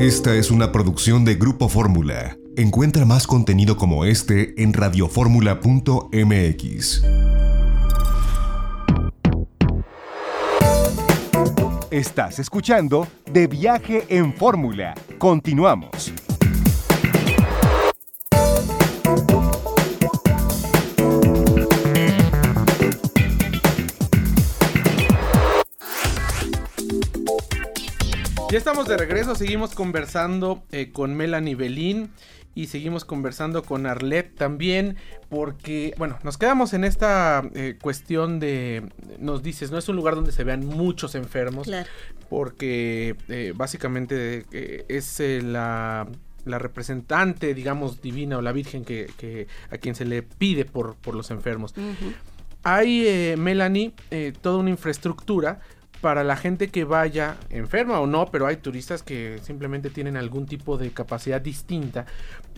Esta es una producción de Grupo Fórmula. Encuentra más contenido como este en radioformula.mx. Estás escuchando De Viaje en Fórmula. Continuamos. Ya estamos de regreso, seguimos conversando eh, con Melanie Belín y seguimos conversando con Arlet también porque, bueno, nos quedamos en esta eh, cuestión de, nos dices, no es un lugar donde se vean muchos enfermos, porque eh, básicamente es la la representante, digamos, divina o la Virgen que, a quien se le pide por, por los enfermos. Hay, Melanie, toda una infraestructura para la gente que vaya enferma o no, pero hay turistas que simplemente tienen algún tipo de capacidad distinta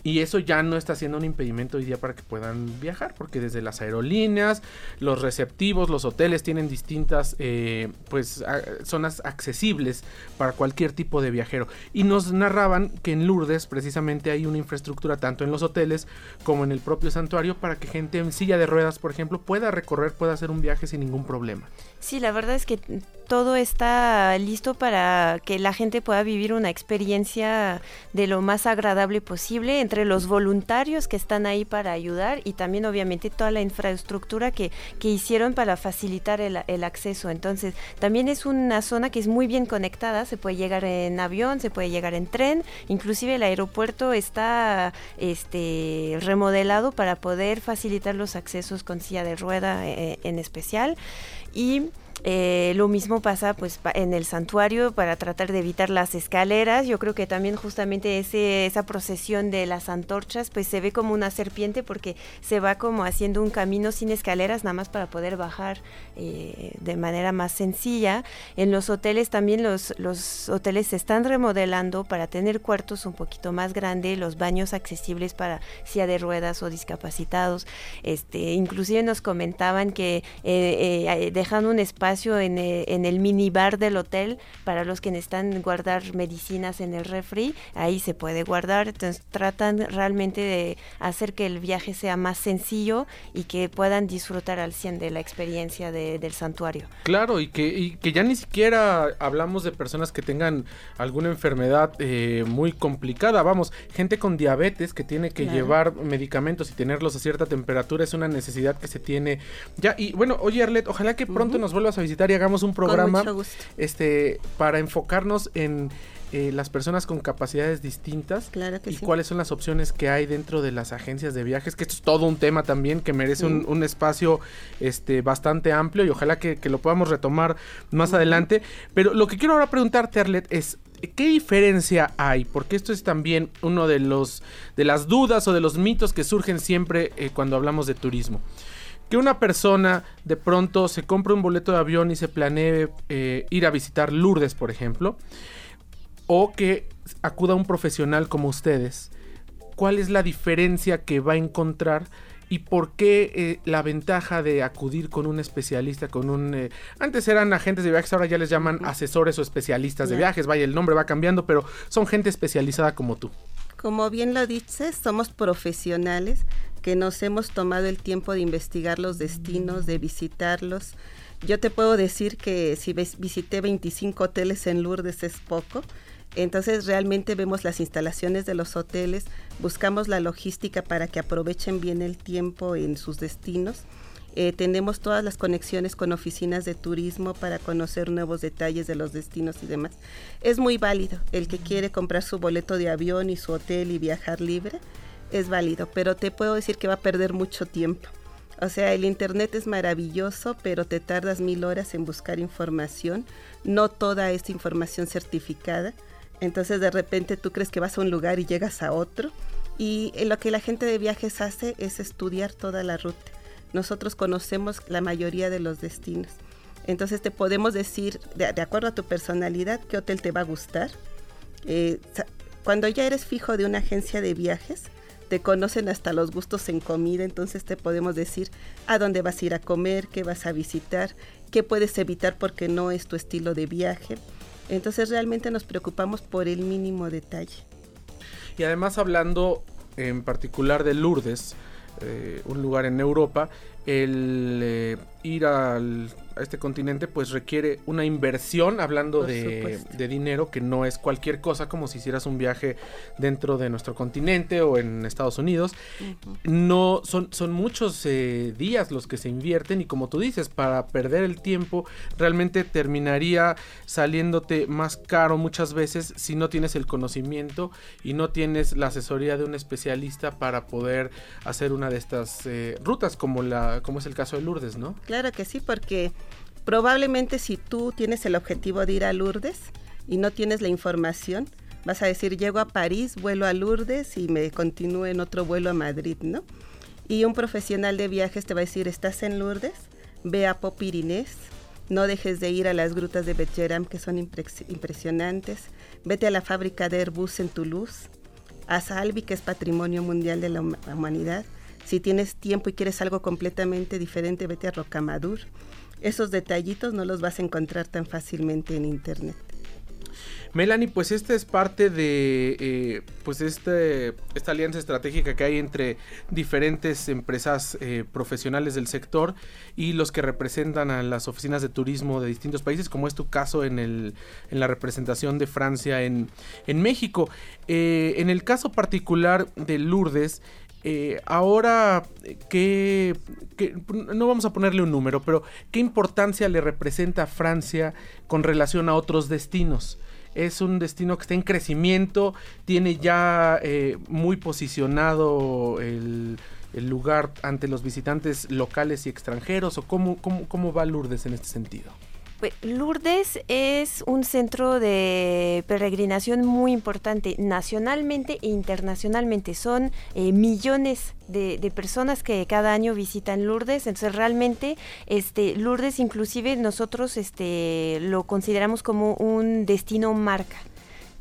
y eso ya no está siendo un impedimento hoy día para que puedan viajar, porque desde las aerolíneas, los receptivos, los hoteles tienen distintas eh, pues zonas accesibles para cualquier tipo de viajero. Y nos narraban que en Lourdes precisamente hay una infraestructura tanto en los hoteles como en el propio santuario para que gente en silla de ruedas, por ejemplo, pueda recorrer, pueda hacer un viaje sin ningún problema. Sí, la verdad es que todo está listo para que la gente pueda vivir una experiencia de lo más agradable posible entre los voluntarios que están ahí para ayudar y también obviamente toda la infraestructura que, que hicieron para facilitar el, acceso. Entonces, también es una zona que es muy bien conectada, se puede llegar en avión, se puede llegar en tren, inclusive el aeropuerto está este, remodelado para poder facilitar los accesos con silla de rueda eh, en especial y eh, lo mismo pasa pues en el santuario para tratar de evitar las escaleras. Yo creo que también justamente ese, esa procesión de las antorchas pues se ve como una serpiente porque se va como haciendo un camino sin escaleras nada más para poder bajar eh, de manera más sencilla. En los hoteles también los, los hoteles se están remodelando para tener cuartos un poquito más grandes, los baños accesibles para silla de ruedas o discapacitados. Este, inclusive nos comentaban que eh, dejan un espacio en, eh, en, el minibar del hotel para los que necesitan guardar medicinas en el refri, ahí se puede guardar, entonces tratan realmente de hacer que el viaje sea más sencillo y que puedan disfrutar al 100 de la experiencia del santuario. Claro, y que, y que ya ni siquiera hablamos de personas que tengan alguna enfermedad eh, muy complicada, vamos, gente con diabetes que tiene que llevar medicamentos y tenerlos a cierta temperatura es una necesidad que se tiene ya, y bueno, oye Arlet, ojalá que pronto nos vuelvas a visitar y hagamos un programa este para enfocarnos en eh, las personas con capacidades distintas y cuáles son las opciones que hay dentro de las agencias de viajes, que esto es todo un tema también que merece un, espacio este, bastante amplio y ojalá que, lo podamos retomar más adelante. Pero lo que quiero ahora preguntarte, Arlet, es ¿qué diferencia hay? Porque esto es también uno de los de las dudas o de los mitos que surgen siempre eh, cuando hablamos de turismo que una persona de pronto se compre un boleto de avión y se planee eh, ir a visitar Lourdes, por ejemplo, o que acuda a un profesional como ustedes, ¿cuál es la diferencia que va a encontrar? ¿Y por qué eh, la ventaja de acudir con un especialista, con un... Eh, antes eran agentes de viajes, ahora ya les llaman asesores o especialistas de viajes, vaya, el nombre va cambiando, pero son gente especializada como tú. Como bien lo dices, somos profesionales que nos hemos tomado el tiempo de investigar los destinos, de visitarlos. Yo te puedo decir que si visité 25 hoteles en Lourdes es poco. Entonces realmente vemos las instalaciones de los hoteles, buscamos la logística para que aprovechen bien el tiempo en sus destinos. Eh, tenemos todas las conexiones con oficinas de turismo para conocer nuevos detalles de los destinos y demás. Es muy válido el que quiere comprar su boleto de avión y su hotel y viajar libre es válido, pero te puedo decir que va a perder mucho tiempo. O sea, el Internet es maravilloso, pero te tardas mil horas en buscar información, no toda esta información certificada. Entonces de repente tú crees que vas a un lugar y llegas a otro. Y lo que la gente de viajes hace es estudiar toda la ruta. Nosotros conocemos la mayoría de los destinos. Entonces te podemos decir, de, acuerdo a tu personalidad, qué hotel te va a gustar. Eh, cuando ya eres fijo de una agencia de viajes, te conocen hasta los gustos en comida, entonces te podemos decir a dónde vas a ir a comer, qué vas a visitar, qué puedes evitar porque no es tu estilo de viaje. Entonces realmente nos preocupamos por el mínimo detalle. Y además hablando en particular de Lourdes, eh, un lugar en Europa, el eh, ir al a este continente, pues requiere una inversión, hablando de, dinero, que no es cualquier cosa como si hicieras un viaje dentro de nuestro continente o en Estados Unidos. No, son, son muchos eh, días los que se invierten y como tú dices, para perder el tiempo, realmente terminaría saliéndote más caro muchas veces si no tienes el conocimiento y no tienes la asesoría de un especialista para poder hacer una de estas eh, rutas, como, la, como es el caso de Lourdes, ¿no? Claro que sí, porque probablemente si tú tienes el objetivo de ir a Lourdes y no tienes la información, vas a decir, llego a París, vuelo a Lourdes y me continúo en otro vuelo a Madrid, ¿no? Y un profesional de viajes te va a decir, estás en Lourdes, ve a Popirinés, no dejes de ir a las grutas de Betjeram que son impresionantes, vete a la fábrica de Airbus en Toulouse, a Salvi que es patrimonio mundial de la humanidad, si tienes tiempo y quieres algo completamente diferente, vete a Rocamadour esos detallitos no los vas a encontrar tan fácilmente en internet. Melanie, pues esta es parte de eh, pues este, esta alianza estratégica que hay entre diferentes empresas eh, profesionales del sector y los que representan a las oficinas de turismo de distintos países, como es tu caso en, el, en la representación de Francia en, México. Eh, en el caso particular de Lourdes, eh, ahora, ¿qué, no vamos a ponerle un número, pero ¿qué importancia le representa a Francia con relación a otros destinos? Es un destino que está en crecimiento, tiene ya eh, muy posicionado el, lugar ante los visitantes locales y extranjeros, o cómo, cómo, cómo va Lourdes en este sentido? Pues, Lourdes es un centro de peregrinación muy importante nacionalmente e internacionalmente. Son eh, millones de, personas que cada año visitan Lourdes. Entonces realmente este, Lourdes inclusive nosotros este, lo consideramos como un destino marca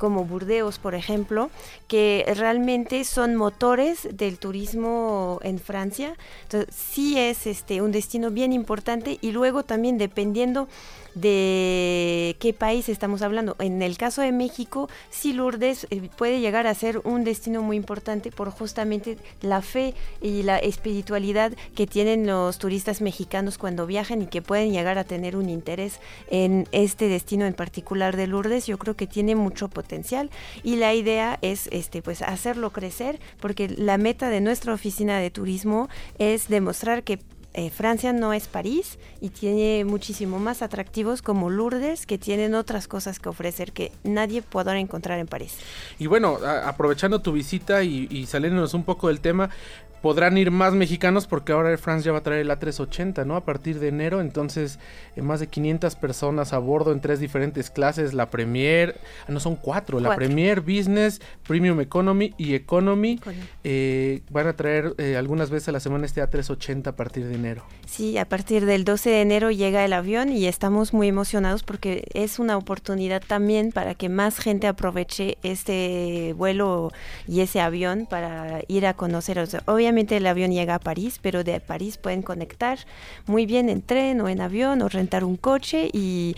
como Burdeos, por ejemplo, que realmente son motores del turismo en Francia. Entonces, sí es este un destino bien importante y luego también dependiendo de qué país estamos hablando. En el caso de México, sí Lourdes eh, puede llegar a ser un destino muy importante por justamente la fe y la espiritualidad que tienen los turistas mexicanos cuando viajan y que pueden llegar a tener un interés en este destino en particular de Lourdes. Yo creo que tiene mucho potencial y la idea es este pues hacerlo crecer porque la meta de nuestra oficina de turismo es demostrar que eh, Francia no es París y tiene muchísimo más atractivos como Lourdes que tienen otras cosas que ofrecer que nadie podrá encontrar en París. Y bueno, aprovechando tu visita y, y saliéndonos un poco del tema, podrán ir más mexicanos porque ahora Air France ya va a traer el A380, ¿no? A partir de enero, entonces eh, más de 500 personas a bordo en tres diferentes clases, la Premier, ah, no son cuatro, la Premier, Business, Premium Economy y Economy, eh, van a traer eh, algunas veces a la semana este A380 a partir de enero. Sí, a partir del 12 de enero llega el avión y estamos muy emocionados porque es una oportunidad también para que más gente aproveche este vuelo y ese avión para ir a conocer. obviamente el avión llega a París, pero de París pueden conectar muy bien en tren o en avión o rentar un coche y,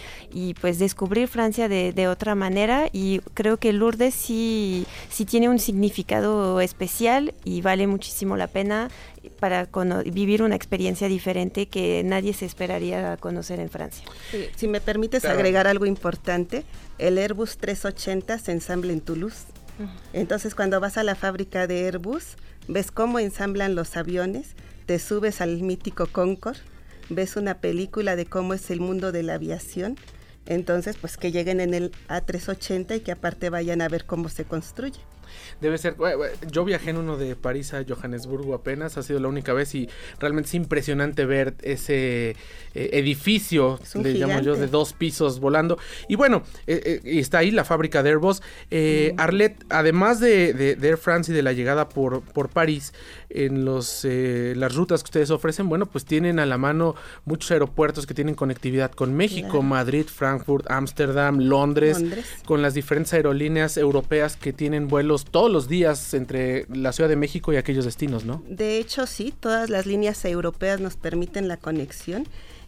pues descubrir Francia de, otra manera y creo que Lourdes sí, sí tiene un significado especial y vale muchísimo la pena para vivir una experiencia diferente que nadie se esperaría conocer en Francia. si me permites agregar algo importante, el Airbus 380 se ensambla en Toulouse. Entonces cuando vas a la fábrica de Airbus, ves cómo ensamblan los aviones, te subes al mítico Concorde, ves una película de cómo es el mundo de la aviación, entonces pues que lleguen en el A380 y que aparte vayan a ver cómo se construye. Debe ser. Yo viajé en uno de París a Johannesburgo apenas, ha sido la única vez y realmente es impresionante ver ese eh, edificio, le llamo yo, de dos pisos volando. Y bueno, eh, eh, está ahí la fábrica de Airbus. Arlet, además de, Air France y de la llegada por, por París, en los, las rutas que ustedes ofrecen, bueno, pues tienen a la mano muchos aeropuertos que tienen conectividad con México, Madrid, Frankfurt, Ámsterdam, Londres, con las diferentes aerolíneas europeas que tienen vuelos todos los días entre la Ciudad de México y aquellos destinos, ¿no? De hecho, sí, todas las líneas europeas nos permiten la conexión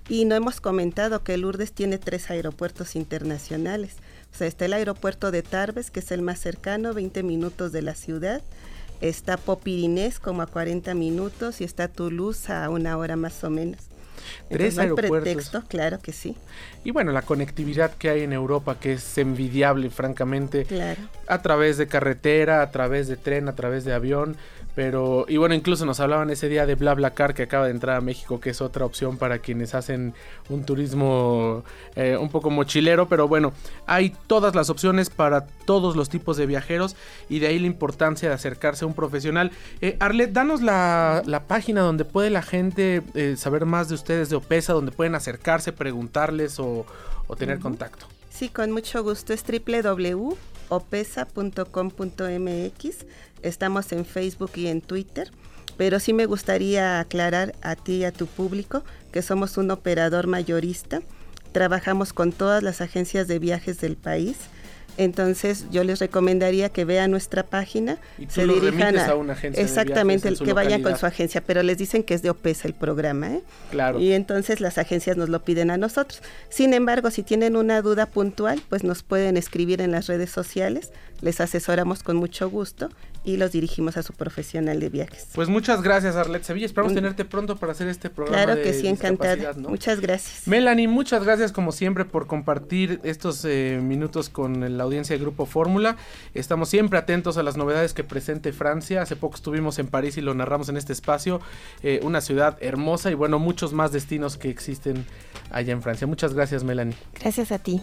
y no hemos comentado que Lourdes tiene tres aeropuertos internacionales. O sea, está el aeropuerto de Tarbes, que es el más cercano, 20 minutos de la ciudad. Está Popirinés como a 40 minutos y está Toulouse a una hora más o menos. Tres aeropuertos. pretexto, claro que sí. Y bueno, la conectividad que hay en Europa, que es envidiable, francamente. Claro. A través de carretera, a través de tren, a través de avión. Pero, y bueno, incluso nos hablaban ese día de BlaBlaCar que acaba de entrar a México, que es otra opción para quienes hacen un turismo eh, un poco mochilero. Pero bueno, hay todas las opciones para todos los tipos de viajeros y de ahí la importancia de acercarse a un profesional. Eh, Arlet, danos la, página donde puede la gente eh, saber más de ustedes de OPESA, donde pueden acercarse, preguntarles o, tener contacto. Sí, con mucho gusto. Es www.opesa.com.mx Estamos en Facebook y en Twitter, pero sí me gustaría aclarar a ti y a tu público que somos un operador mayorista. Trabajamos con todas las agencias de viajes del país entonces yo les recomendaría que vean nuestra página, y se dirijan a, una agencia exactamente, el que vayan con su agencia, pero les dicen que es de OPESA el programa, ¿eh? Claro. Y entonces las agencias nos lo piden a nosotros. Sin embargo, si tienen una duda puntual, pues nos pueden escribir en las redes sociales, les asesoramos con mucho gusto y los dirigimos a su profesional de viajes. Pues muchas gracias, Arlet Sevilla. Esperamos tenerte pronto para hacer este programa. Claro que sí, encantada. Muchas gracias. Melanie, muchas gracias como siempre por compartir estos eh, minutos con la audiencia de Grupo Fórmula. Estamos siempre atentos a las novedades que presente Francia. Hace poco estuvimos en París y lo narramos en este espacio. Eh, una ciudad hermosa y bueno, muchos más destinos que existen allá en Francia. Muchas gracias, Melanie. Gracias a ti.